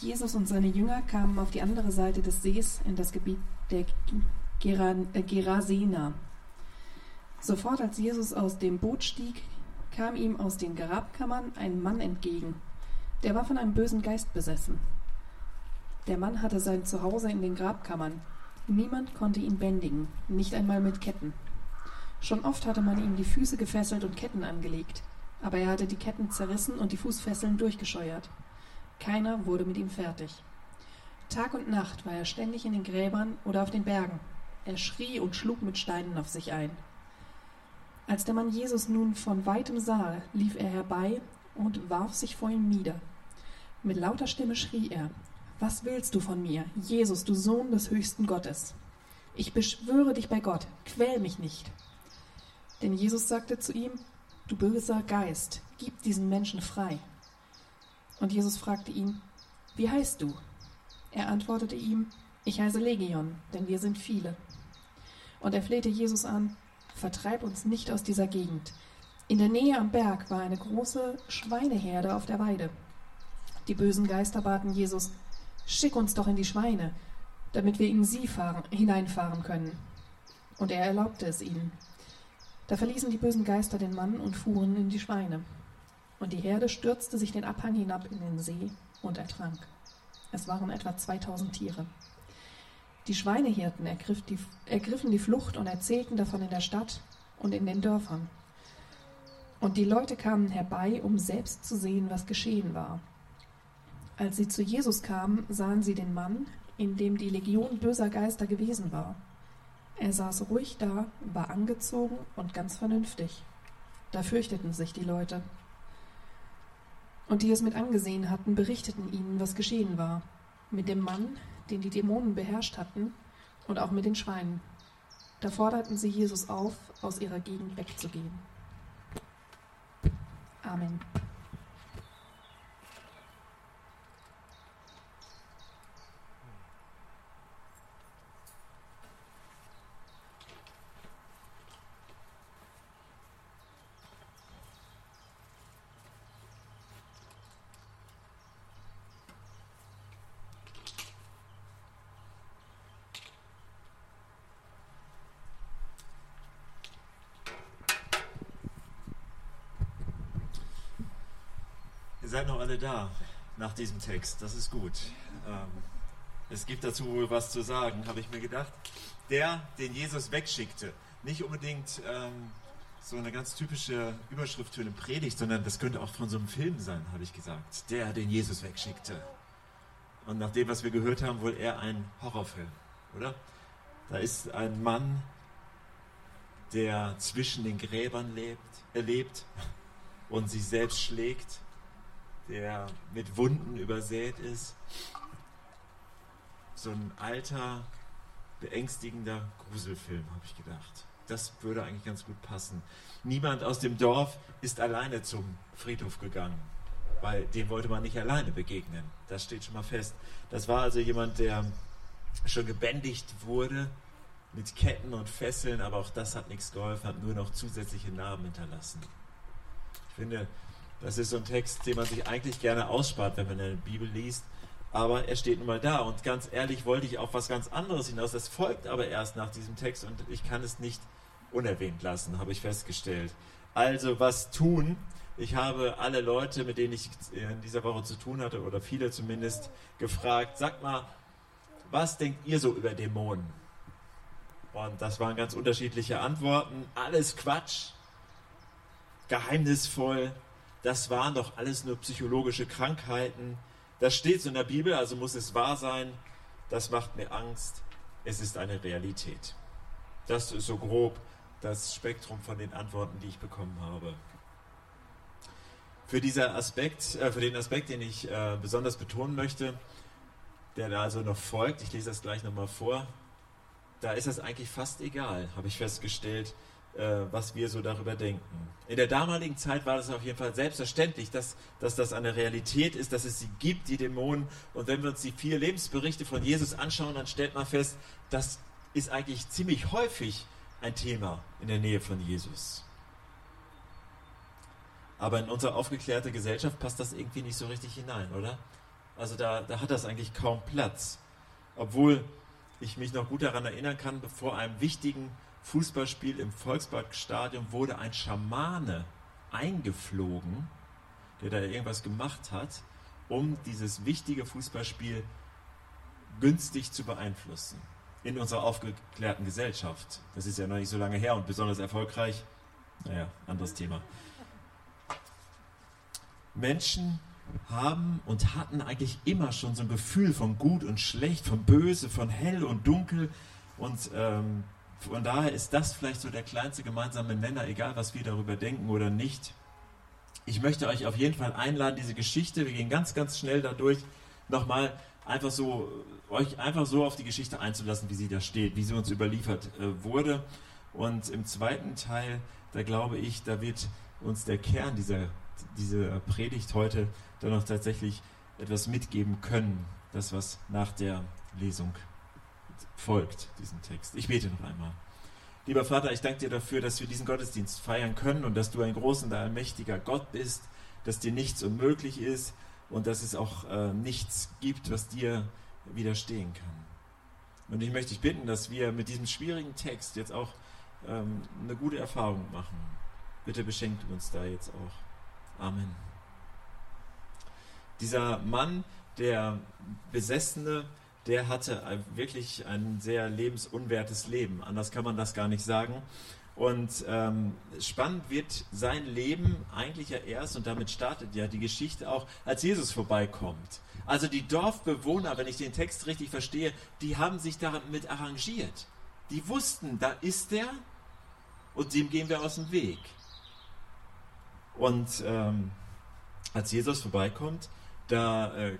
Jesus und seine Jünger kamen auf die andere Seite des Sees in das Gebiet der äh, Gerasena. Sofort als Jesus aus dem Boot stieg, kam ihm aus den Grabkammern ein Mann entgegen. Der war von einem bösen Geist besessen. Der Mann hatte sein Zuhause in den Grabkammern. Niemand konnte ihn bändigen, nicht einmal mit Ketten. Schon oft hatte man ihm die Füße gefesselt und Ketten angelegt, aber er hatte die Ketten zerrissen und die Fußfesseln durchgescheuert. Keiner wurde mit ihm fertig. Tag und Nacht war er ständig in den Gräbern oder auf den Bergen. Er schrie und schlug mit Steinen auf sich ein. Als der Mann Jesus nun von weitem sah, lief er herbei und warf sich vor ihm nieder. Mit lauter Stimme schrie er, Was willst du von mir, Jesus, du Sohn des höchsten Gottes? Ich beschwöre dich bei Gott, quäl mich nicht. Denn Jesus sagte zu ihm, Du böser Geist, gib diesen Menschen frei. Und Jesus fragte ihn, Wie heißt du? Er antwortete ihm, Ich heiße Legion, denn wir sind viele. Und er flehte Jesus an, vertreib uns nicht aus dieser Gegend. In der Nähe am Berg war eine große Schweineherde auf der Weide. Die bösen Geister baten Jesus, schick uns doch in die Schweine, damit wir in sie fahren, hineinfahren können. Und er erlaubte es ihnen. Da verließen die bösen Geister den Mann und fuhren in die Schweine. Und die Herde stürzte sich den Abhang hinab in den See und ertrank. Es waren etwa 2000 Tiere. Die Schweinehirten ergriffen die Flucht und erzählten davon in der Stadt und in den Dörfern. Und die Leute kamen herbei, um selbst zu sehen, was geschehen war. Als sie zu Jesus kamen, sahen sie den Mann, in dem die Legion böser Geister gewesen war. Er saß ruhig da, war angezogen und ganz vernünftig. Da fürchteten sich die Leute. Und die es mit angesehen hatten, berichteten ihnen, was geschehen war. Mit dem Mann, den die Dämonen beherrscht hatten, und auch mit den Schweinen. Da forderten sie Jesus auf, aus ihrer Gegend wegzugehen. Amen. Seid noch alle da nach diesem Text. Das ist gut. Ähm, es gibt dazu wohl was zu sagen, habe ich mir gedacht. Der, den Jesus wegschickte, nicht unbedingt ähm, so eine ganz typische Überschrift für eine Predigt, sondern das könnte auch von so einem Film sein, habe ich gesagt. Der, den Jesus wegschickte. Und nach dem, was wir gehört haben, wohl eher ein Horrorfilm, oder? Da ist ein Mann, der zwischen den Gräbern lebt, erlebt und sich selbst schlägt der mit Wunden übersät ist. So ein alter, beängstigender Gruselfilm, habe ich gedacht. Das würde eigentlich ganz gut passen. Niemand aus dem Dorf ist alleine zum Friedhof gegangen, weil dem wollte man nicht alleine begegnen. Das steht schon mal fest. Das war also jemand, der schon gebändigt wurde mit Ketten und Fesseln, aber auch das hat nichts geholfen, hat nur noch zusätzliche Narben hinterlassen. Ich finde, das ist so ein Text, den man sich eigentlich gerne ausspart, wenn man eine Bibel liest. Aber er steht nun mal da. Und ganz ehrlich wollte ich auf was ganz anderes hinaus. Das folgt aber erst nach diesem Text und ich kann es nicht unerwähnt lassen, habe ich festgestellt. Also was tun? Ich habe alle Leute, mit denen ich in dieser Woche zu tun hatte, oder viele zumindest, gefragt, sagt mal, was denkt ihr so über Dämonen? Und das waren ganz unterschiedliche Antworten. Alles Quatsch, geheimnisvoll, das waren doch alles nur psychologische Krankheiten. Das steht so in der Bibel, also muss es wahr sein. Das macht mir Angst. Es ist eine Realität. Das ist so grob das Spektrum von den Antworten, die ich bekommen habe. Für, dieser Aspekt, äh, für den Aspekt, den ich äh, besonders betonen möchte, der da also noch folgt, ich lese das gleich nochmal vor, da ist es eigentlich fast egal, habe ich festgestellt, was wir so darüber denken. In der damaligen Zeit war das auf jeden Fall selbstverständlich, dass, dass das eine Realität ist, dass es sie gibt, die Dämonen. Und wenn wir uns die vier Lebensberichte von Jesus anschauen, dann stellt man fest, das ist eigentlich ziemlich häufig ein Thema in der Nähe von Jesus. Aber in unsere aufgeklärte Gesellschaft passt das irgendwie nicht so richtig hinein, oder? Also da, da hat das eigentlich kaum Platz. Obwohl ich mich noch gut daran erinnern kann, vor einem wichtigen Fußballspiel im Volksparkstadion wurde ein Schamane eingeflogen, der da irgendwas gemacht hat, um dieses wichtige Fußballspiel günstig zu beeinflussen. In unserer aufgeklärten Gesellschaft. Das ist ja noch nicht so lange her und besonders erfolgreich. Naja, anderes Thema. Menschen haben und hatten eigentlich immer schon so ein Gefühl von gut und schlecht, von böse, von hell und dunkel. Und ähm, von daher ist das vielleicht so der kleinste gemeinsame Nenner, egal was wir darüber denken oder nicht. Ich möchte euch auf jeden Fall einladen, diese Geschichte, wir gehen ganz, ganz schnell dadurch, nochmal einfach so, euch einfach so auf die Geschichte einzulassen, wie sie da steht, wie sie uns überliefert äh, wurde. Und im zweiten Teil, da glaube ich, da wird uns der Kern dieser, dieser Predigt heute dann auch tatsächlich etwas mitgeben können, das was nach der Lesung folgt, diesen Text. Ich bete noch einmal. Lieber Vater, ich danke dir dafür, dass wir diesen Gottesdienst feiern können und dass du ein großer und allmächtiger Gott bist, dass dir nichts unmöglich ist und dass es auch äh, nichts gibt, was dir widerstehen kann. Und ich möchte dich bitten, dass wir mit diesem schwierigen Text jetzt auch ähm, eine gute Erfahrung machen. Bitte beschenkt uns da jetzt auch. Amen. Dieser Mann, der Besessene, der hatte wirklich ein sehr lebensunwertes Leben. Anders kann man das gar nicht sagen. Und ähm, spannend wird sein Leben eigentlich ja erst, und damit startet ja die Geschichte auch, als Jesus vorbeikommt. Also die Dorfbewohner, wenn ich den Text richtig verstehe, die haben sich damit arrangiert. Die wussten, da ist er und dem gehen wir aus dem Weg. Und ähm, als Jesus vorbeikommt, da äh,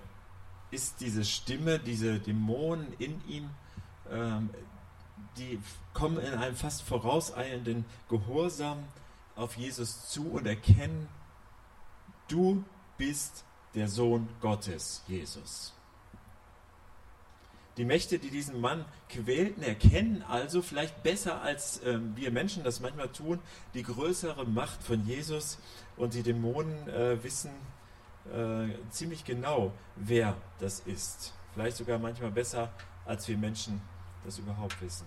ist diese Stimme, diese Dämonen in ihm, ähm, die kommen in einem fast vorauseilenden Gehorsam auf Jesus zu und erkennen, du bist der Sohn Gottes, Jesus. Die Mächte, die diesen Mann quälten, erkennen also vielleicht besser als ähm, wir Menschen das manchmal tun, die größere Macht von Jesus und die Dämonen äh, wissen äh, ziemlich genau, wer das ist. Vielleicht sogar manchmal besser, als wir Menschen das überhaupt wissen.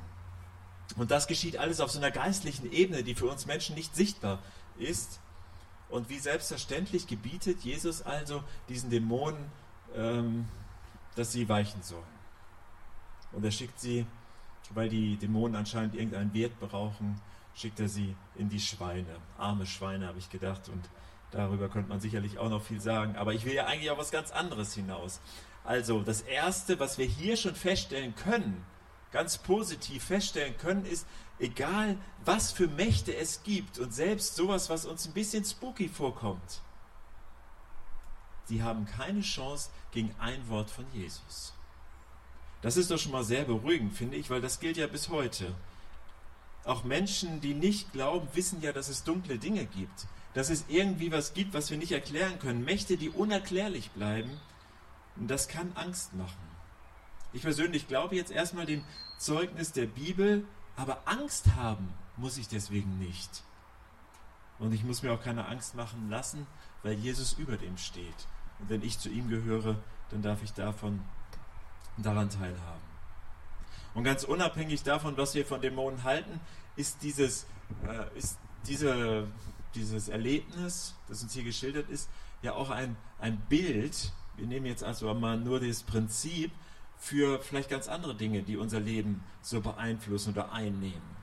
Und das geschieht alles auf so einer geistlichen Ebene, die für uns Menschen nicht sichtbar ist. Und wie selbstverständlich gebietet Jesus also diesen Dämonen, ähm, dass sie weichen sollen. Und er schickt sie, weil die Dämonen anscheinend irgendeinen Wert brauchen, schickt er sie in die Schweine. Arme Schweine, habe ich gedacht. Und darüber könnte man sicherlich auch noch viel sagen. Aber ich will ja eigentlich auf was ganz anderes hinaus. Also, das Erste, was wir hier schon feststellen können, ganz positiv feststellen können, ist, egal was für Mächte es gibt und selbst sowas, was uns ein bisschen spooky vorkommt, die haben keine Chance gegen ein Wort von Jesus. Das ist doch schon mal sehr beruhigend, finde ich, weil das gilt ja bis heute. Auch Menschen, die nicht glauben, wissen ja, dass es dunkle Dinge gibt, dass es irgendwie was gibt, was wir nicht erklären können, Mächte, die unerklärlich bleiben. Das kann Angst machen. Ich persönlich glaube jetzt erstmal dem Zeugnis der Bibel, aber Angst haben muss ich deswegen nicht. Und ich muss mir auch keine Angst machen lassen, weil Jesus über dem steht. Und wenn ich zu ihm gehöre, dann darf ich davon daran teilhaben. Und ganz unabhängig davon, was wir von Dämonen halten, ist dieses, äh, ist diese, dieses Erlebnis, das uns hier geschildert ist, ja auch ein, ein Bild. Wir nehmen jetzt also mal nur das Prinzip für vielleicht ganz andere Dinge, die unser Leben so beeinflussen oder einnehmen.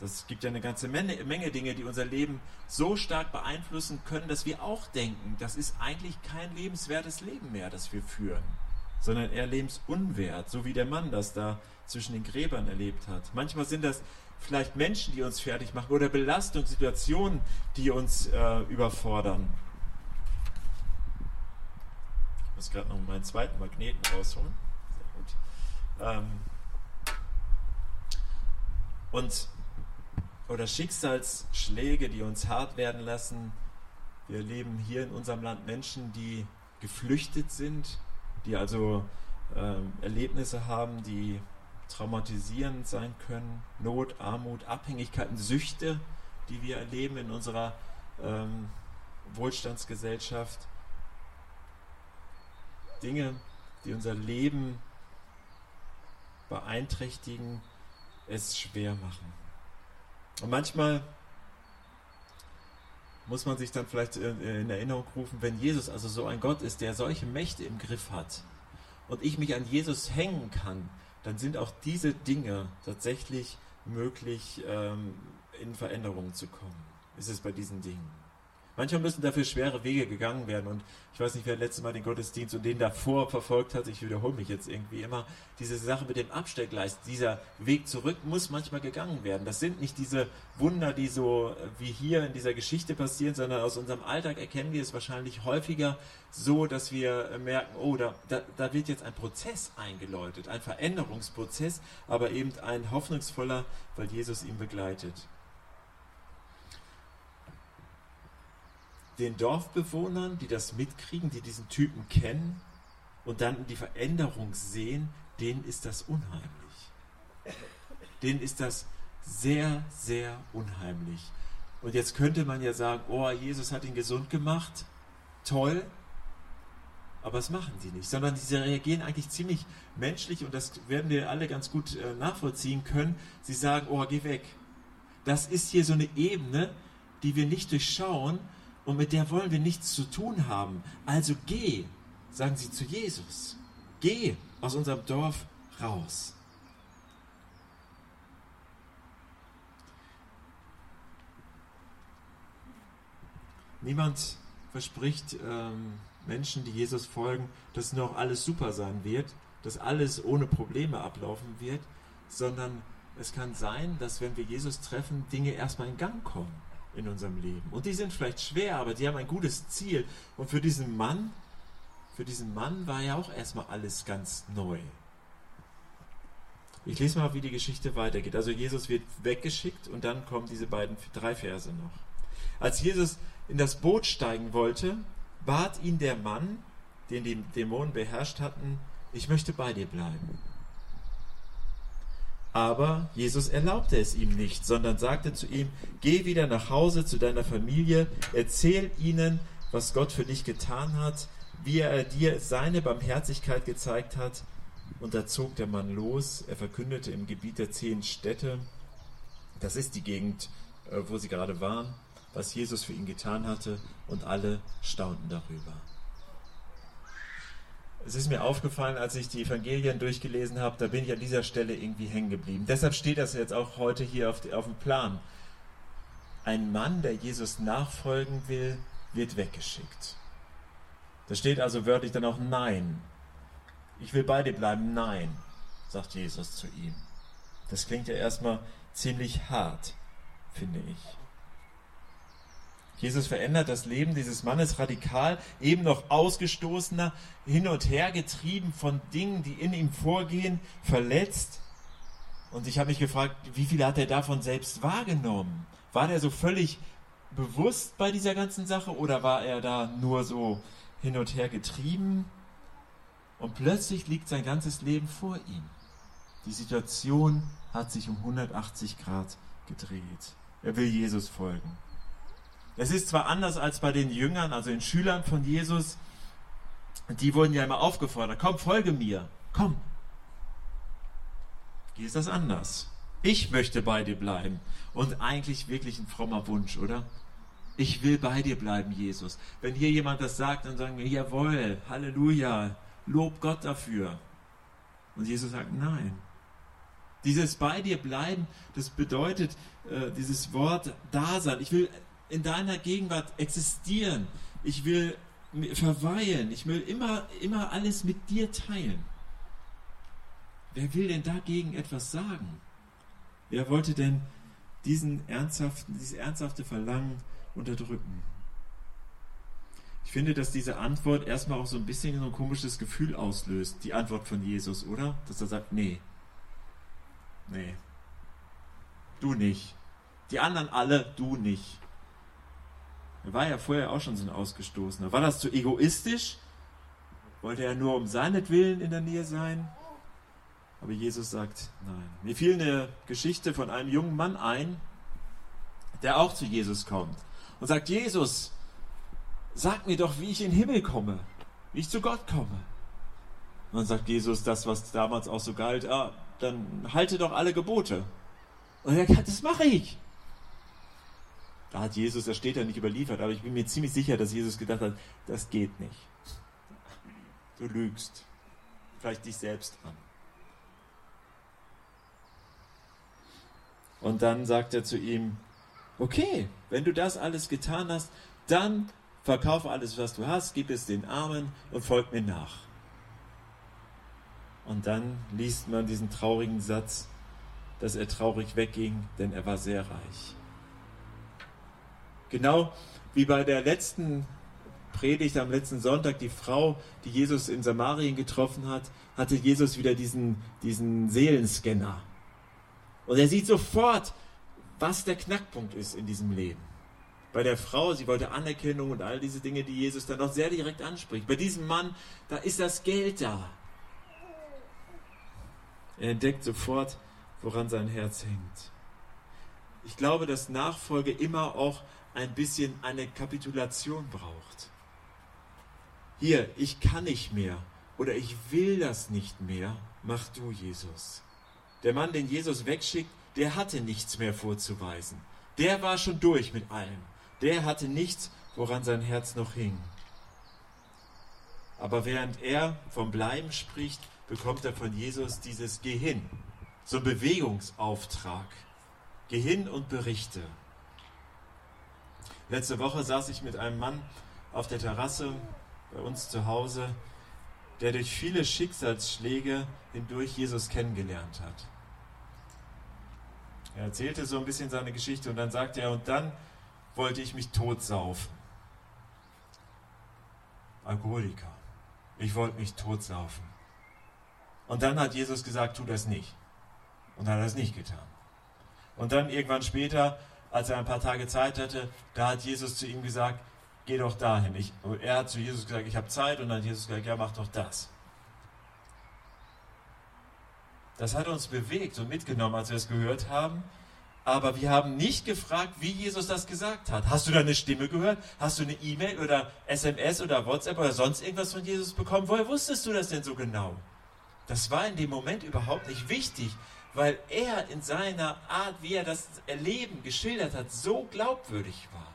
Das gibt ja eine ganze Menge, Menge, Dinge, die unser Leben so stark beeinflussen können, dass wir auch denken, das ist eigentlich kein lebenswertes Leben mehr, das wir führen sondern eher lebensunwert, so wie der Mann das da zwischen den Gräbern erlebt hat. Manchmal sind das vielleicht Menschen, die uns fertig machen oder Belastungssituationen, die uns äh, überfordern. Ich muss gerade noch meinen zweiten Magneten rausholen. Sehr gut. Ähm und oder Schicksalsschläge, die uns hart werden lassen. Wir erleben hier in unserem Land Menschen, die geflüchtet sind, die also ähm, Erlebnisse haben, die traumatisierend sein können, Not, Armut, Abhängigkeiten, Süchte, die wir erleben in unserer ähm, Wohlstandsgesellschaft. Dinge, die unser Leben beeinträchtigen, es schwer machen. Und manchmal muss man sich dann vielleicht in Erinnerung rufen, wenn Jesus also so ein Gott ist, der solche Mächte im Griff hat und ich mich an Jesus hängen kann, dann sind auch diese Dinge tatsächlich möglich, ähm, in Veränderungen zu kommen. Ist es bei diesen Dingen. Manchmal müssen dafür schwere Wege gegangen werden. Und ich weiß nicht, wer letztes Mal den Gottesdienst und den davor verfolgt hat. Ich wiederhole mich jetzt irgendwie immer. Diese Sache mit dem Abstellgleis, dieser Weg zurück muss manchmal gegangen werden. Das sind nicht diese Wunder, die so äh, wie hier in dieser Geschichte passieren, sondern aus unserem Alltag erkennen wir es wahrscheinlich häufiger so, dass wir äh, merken, oh, da, da, da wird jetzt ein Prozess eingeläutet, ein Veränderungsprozess, aber eben ein hoffnungsvoller, weil Jesus ihn begleitet. Den Dorfbewohnern, die das mitkriegen, die diesen Typen kennen und dann die Veränderung sehen, denen ist das unheimlich. Denen ist das sehr, sehr unheimlich. Und jetzt könnte man ja sagen, oh, Jesus hat ihn gesund gemacht, toll, aber das machen sie nicht, sondern sie reagieren eigentlich ziemlich menschlich und das werden wir alle ganz gut äh, nachvollziehen können. Sie sagen, oh, geh weg. Das ist hier so eine Ebene, die wir nicht durchschauen und mit der wollen wir nichts zu tun haben. Also geh, sagen sie zu Jesus. Geh aus unserem Dorf raus. Niemand verspricht ähm, Menschen, die Jesus folgen, dass noch alles super sein wird, dass alles ohne Probleme ablaufen wird, sondern es kann sein, dass wenn wir Jesus treffen, Dinge erstmal in Gang kommen in unserem Leben. Und die sind vielleicht schwer, aber die haben ein gutes Ziel. Und für diesen Mann, für diesen Mann war ja auch erstmal alles ganz neu. Ich lese mal, wie die Geschichte weitergeht. Also Jesus wird weggeschickt und dann kommen diese beiden drei Verse noch. Als Jesus in das Boot steigen wollte, bat ihn der Mann, den die Dämonen beherrscht hatten, ich möchte bei dir bleiben. Aber Jesus erlaubte es ihm nicht, sondern sagte zu ihm, geh wieder nach Hause zu deiner Familie, erzähl ihnen, was Gott für dich getan hat, wie er dir seine Barmherzigkeit gezeigt hat. Und da zog der Mann los, er verkündete im Gebiet der zehn Städte, das ist die Gegend, äh, wo sie gerade waren, was Jesus für ihn getan hatte, und alle staunten darüber. Es ist mir aufgefallen, als ich die Evangelien durchgelesen habe, da bin ich an dieser Stelle irgendwie hängen geblieben. Deshalb steht das jetzt auch heute hier auf, auf dem Plan. Ein Mann, der Jesus nachfolgen will, wird weggeschickt. Da steht also wörtlich dann auch Nein. Ich will bei dir bleiben. Nein, sagt Jesus zu ihm. Das klingt ja erstmal ziemlich hart, finde ich. Jesus verändert das Leben dieses Mannes radikal, eben noch ausgestoßener, hin und her getrieben von Dingen, die in ihm vorgehen, verletzt. Und ich habe mich gefragt, wie viel hat er davon selbst wahrgenommen? War der so völlig bewusst bei dieser ganzen Sache oder war er da nur so hin und her getrieben? Und plötzlich liegt sein ganzes Leben vor ihm. Die Situation hat sich um 180 Grad gedreht. Er will Jesus folgen. Es ist zwar anders als bei den Jüngern, also den Schülern von Jesus, die wurden ja immer aufgefordert, komm, folge mir, komm. Hier ist das anders. Ich möchte bei dir bleiben. Und eigentlich wirklich ein frommer Wunsch, oder? Ich will bei dir bleiben, Jesus. Wenn hier jemand das sagt, dann sagen wir, jawohl, Halleluja, lob Gott dafür. Und Jesus sagt, nein. Dieses bei dir bleiben, das bedeutet äh, dieses Wort Dasein. Ich will in deiner Gegenwart existieren. Ich will verweilen. Ich will immer, immer alles mit dir teilen. Wer will denn dagegen etwas sagen? Wer wollte denn diesen ernsthaften, dieses ernsthafte Verlangen unterdrücken? Ich finde, dass diese Antwort erstmal auch so ein bisschen so ein komisches Gefühl auslöst, die Antwort von Jesus, oder? Dass er sagt, nee. Nee. Du nicht. Die anderen alle, du nicht. Er war ja vorher auch schon so ein Ausgestoßener. War das zu egoistisch? Wollte er nur um seinetwillen in der Nähe sein? Aber Jesus sagt, nein. Mir fiel eine Geschichte von einem jungen Mann ein, der auch zu Jesus kommt und sagt, Jesus, sag mir doch, wie ich in den Himmel komme, wie ich zu Gott komme. Und dann sagt Jesus das, was damals auch so galt, ah, dann halte doch alle Gebote. Und er sagt, das mache ich. Da hat Jesus, das steht ja nicht überliefert, aber ich bin mir ziemlich sicher, dass Jesus gedacht hat, das geht nicht. Du lügst. Vielleicht dich selbst an. Und dann sagt er zu ihm, okay, wenn du das alles getan hast, dann verkauf alles, was du hast, gib es den Armen und folg mir nach. Und dann liest man diesen traurigen Satz, dass er traurig wegging, denn er war sehr reich. Genau wie bei der letzten Predigt am letzten Sonntag, die Frau, die Jesus in Samarien getroffen hat, hatte Jesus wieder diesen, diesen Seelenscanner. Und er sieht sofort, was der Knackpunkt ist in diesem Leben. Bei der Frau, sie wollte Anerkennung und all diese Dinge, die Jesus dann noch sehr direkt anspricht. Bei diesem Mann, da ist das Geld da. Er entdeckt sofort, woran sein Herz hängt. Ich glaube, dass Nachfolge immer auch ein bisschen eine Kapitulation braucht. Hier, ich kann nicht mehr oder ich will das nicht mehr, mach du, Jesus. Der Mann, den Jesus wegschickt, der hatte nichts mehr vorzuweisen. Der war schon durch mit allem. Der hatte nichts, woran sein Herz noch hing. Aber während er vom Bleiben spricht, bekommt er von Jesus dieses Geh hin, so ein Bewegungsauftrag. Geh hin und berichte. Letzte Woche saß ich mit einem Mann auf der Terrasse bei uns zu Hause, der durch viele Schicksalsschläge hindurch Jesus kennengelernt hat. Er erzählte so ein bisschen seine Geschichte und dann sagte er, und dann wollte ich mich totsaufen. Alkoholiker. Ich wollte mich totsaufen. Und dann hat Jesus gesagt, tu das nicht. Und hat er es nicht getan. Und dann irgendwann später, als er ein paar Tage Zeit hatte, da hat Jesus zu ihm gesagt, geh doch dahin. Ich, er hat zu Jesus gesagt, ich habe Zeit. Und dann hat Jesus gesagt, ja, mach doch das. Das hat uns bewegt und mitgenommen, als wir es gehört haben. Aber wir haben nicht gefragt, wie Jesus das gesagt hat. Hast du da eine Stimme gehört? Hast du eine E-Mail oder SMS oder WhatsApp oder sonst irgendwas von Jesus bekommen? Woher wusstest du das denn so genau? Das war in dem Moment überhaupt nicht wichtig, weil er in seiner Art, wie er das Erleben geschildert hat, so glaubwürdig war.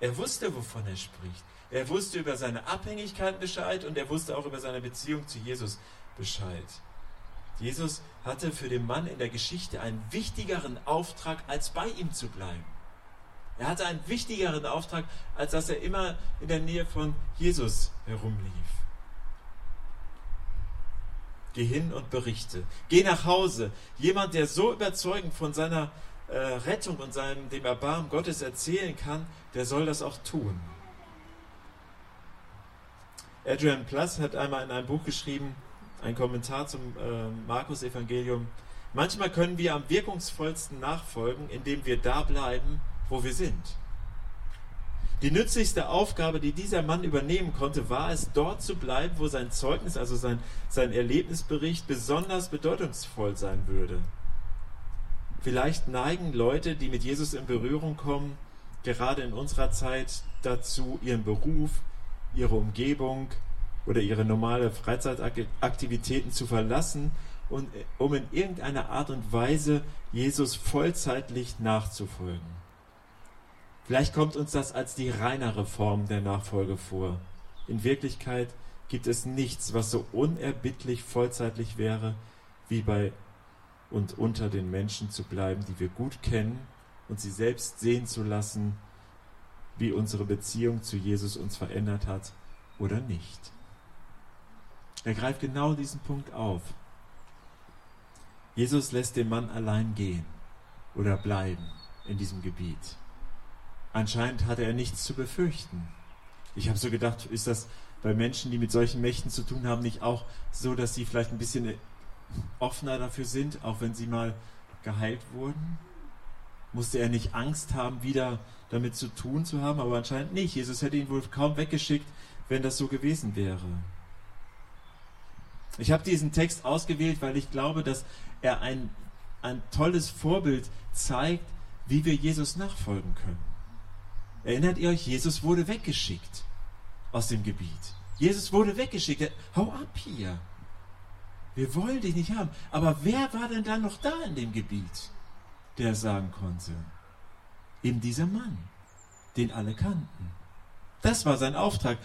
Er wusste, wovon er spricht. Er wusste über seine Abhängigkeit Bescheid und er wusste auch über seine Beziehung zu Jesus Bescheid. Jesus hatte für den Mann in der Geschichte einen wichtigeren Auftrag, als bei ihm zu bleiben. Er hatte einen wichtigeren Auftrag, als dass er immer in der Nähe von Jesus herumlief. Geh hin und berichte. Geh nach Hause. Jemand, der so überzeugend von seiner äh, Rettung und seinem, dem Erbarmen Gottes erzählen kann, der soll das auch tun. Adrian Plus hat einmal in einem Buch geschrieben, ein Kommentar zum äh, Markus-Evangelium. Manchmal können wir am wirkungsvollsten nachfolgen, indem wir da bleiben, wo wir sind. Die nützlichste Aufgabe, die dieser Mann übernehmen konnte, war es, dort zu bleiben, wo sein Zeugnis, also sein, sein Erlebnisbericht, besonders bedeutungsvoll sein würde. Vielleicht neigen Leute, die mit Jesus in Berührung kommen, gerade in unserer Zeit dazu, ihren Beruf, ihre Umgebung oder ihre normale Freizeitaktivitäten zu verlassen um in irgendeiner Art und Weise Jesus vollzeitlich nachzufolgen. Vielleicht kommt uns das als die reinere Form der Nachfolge vor. In Wirklichkeit gibt es nichts, was so unerbittlich vollzeitlich wäre, wie bei und unter den Menschen zu bleiben, die wir gut kennen und sie selbst sehen zu lassen, wie unsere Beziehung zu Jesus uns verändert hat oder nicht. Er greift genau diesen Punkt auf. Jesus lässt den Mann allein gehen oder bleiben in diesem Gebiet. Anscheinend hatte er nichts zu befürchten. Ich habe so gedacht, ist das bei Menschen, die mit solchen Mächten zu tun haben, nicht auch so, dass sie vielleicht ein bisschen offener dafür sind, auch wenn sie mal geheilt wurden? Musste er nicht Angst haben, wieder damit zu tun zu haben? Aber anscheinend nicht. Jesus hätte ihn wohl kaum weggeschickt, wenn das so gewesen wäre. Ich habe diesen Text ausgewählt, weil ich glaube, dass er ein, ein tolles Vorbild zeigt, wie wir Jesus nachfolgen können. Erinnert ihr euch, Jesus wurde weggeschickt aus dem Gebiet. Jesus wurde weggeschickt. Hau ab hier. Wir wollen dich nicht haben. Aber wer war denn da noch da in dem Gebiet, der sagen konnte? Eben dieser Mann, den alle kannten. Das war sein Auftrag.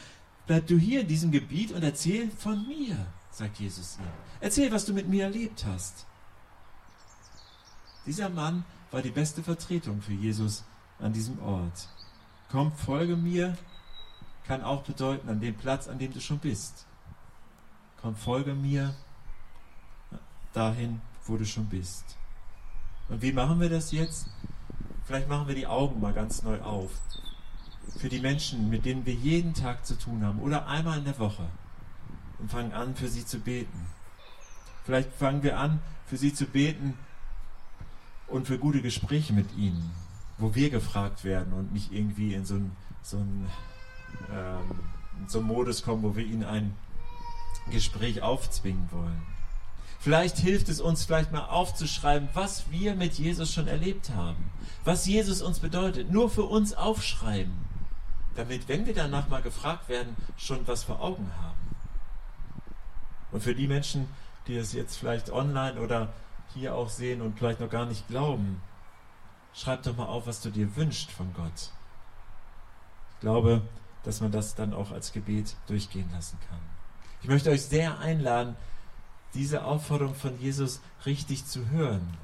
Bleib du hier in diesem Gebiet und erzähl von mir, sagt Jesus ihm. Erzähl, was du mit mir erlebt hast. Dieser Mann war die beste Vertretung für Jesus an diesem Ort. Komm, folge mir, kann auch bedeuten, an dem Platz, an dem du schon bist. Komm, folge mir dahin, wo du schon bist. Und wie machen wir das jetzt? Vielleicht machen wir die Augen mal ganz neu auf. Für die Menschen, mit denen wir jeden Tag zu tun haben oder einmal in der Woche. Und fangen an, für sie zu beten. Vielleicht fangen wir an, für sie zu beten und für gute Gespräche mit ihnen, wo wir gefragt werden und nicht irgendwie in so einen so ähm, so Modus kommen, wo wir ihnen ein Gespräch aufzwingen wollen. Vielleicht hilft es uns vielleicht mal aufzuschreiben, was wir mit Jesus schon erlebt haben, was Jesus uns bedeutet. Nur für uns aufschreiben, damit, wenn wir danach mal gefragt werden, schon was vor Augen haben. Und für die Menschen, die es jetzt vielleicht online oder hier auch sehen und vielleicht noch gar nicht glauben, schreib doch mal auf, was du dir wünschst von Gott. Ich glaube, dass man das dann auch als Gebet durchgehen lassen kann. Ich möchte euch sehr einladen, diese Aufforderung von Jesus richtig zu hören.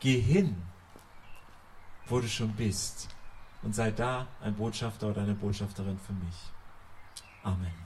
Geh hin, wo du schon bist, und sei da ein Botschafter oder eine Botschafterin für mich. Amen.